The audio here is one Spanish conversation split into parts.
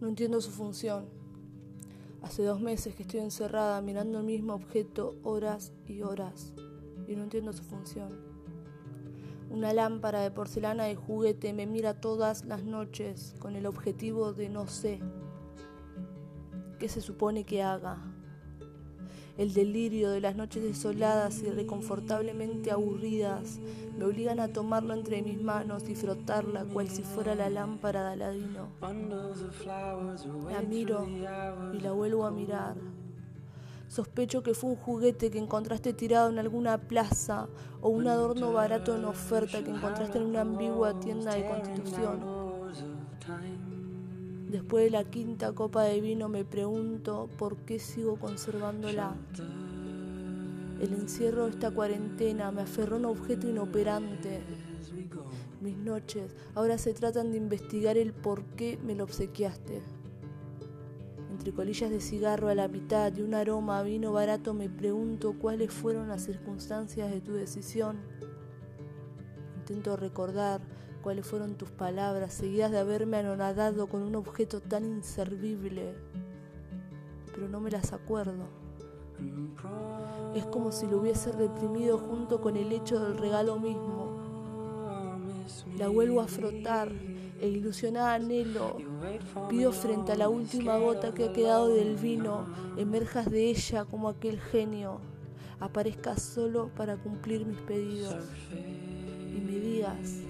No entiendo su función. Hace dos meses que estoy encerrada mirando el mismo objeto horas y horas y no entiendo su función. Una lámpara de porcelana de juguete me mira todas las noches con el objetivo de no sé qué se supone que haga. El delirio de las noches desoladas y reconfortablemente aburridas me obligan a tomarlo entre mis manos y frotarla cual si fuera la lámpara de Aladino. La miro y la vuelvo a mirar. Sospecho que fue un juguete que encontraste tirado en alguna plaza o un adorno barato en oferta que encontraste en una ambigua tienda de constitución. Después de la quinta copa de vino me pregunto por qué sigo conservándola. El encierro de esta cuarentena me aferró a un objeto inoperante. Mis noches ahora se tratan de investigar el por qué me lo obsequiaste. Entre colillas de cigarro a la mitad y un aroma a vino barato me pregunto cuáles fueron las circunstancias de tu decisión. Intento recordar cuáles fueron tus palabras, seguidas de haberme anonadado con un objeto tan inservible, pero no me las acuerdo. Es como si lo hubiese reprimido junto con el hecho del regalo mismo. La vuelvo a frotar e ilusionada anhelo, pido frente a la última gota que ha quedado del vino, emerjas de ella como aquel genio, aparezcas solo para cumplir mis pedidos. Y me digas,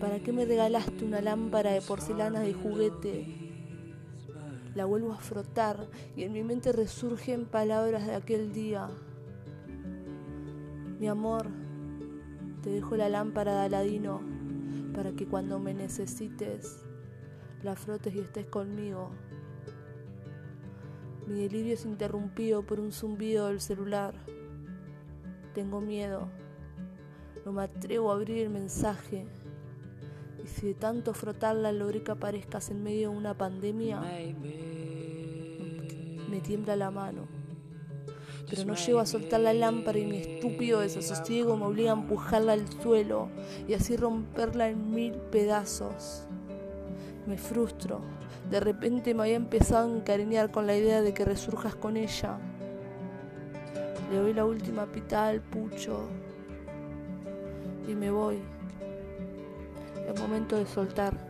¿Para qué me regalaste una lámpara de porcelana de juguete? La vuelvo a frotar y en mi mente resurgen palabras de aquel día. Mi amor, te dejo la lámpara de Aladino para que cuando me necesites la frotes y estés conmigo. Mi delirio es interrumpido por un zumbido del celular. Tengo miedo. No me atrevo a abrir el mensaje. Si de tanto frotarla logré que aparezcas en medio de una pandemia, me tiembla la mano. Pero no llego a soltar la lámpara y mi estúpido desasosiego me obliga a empujarla al suelo y así romperla en mil pedazos. Me frustro. De repente me había empezado a encariñar con la idea de que resurjas con ella. Le doy la última pitada al pucho y me voy. Es momento de soltar.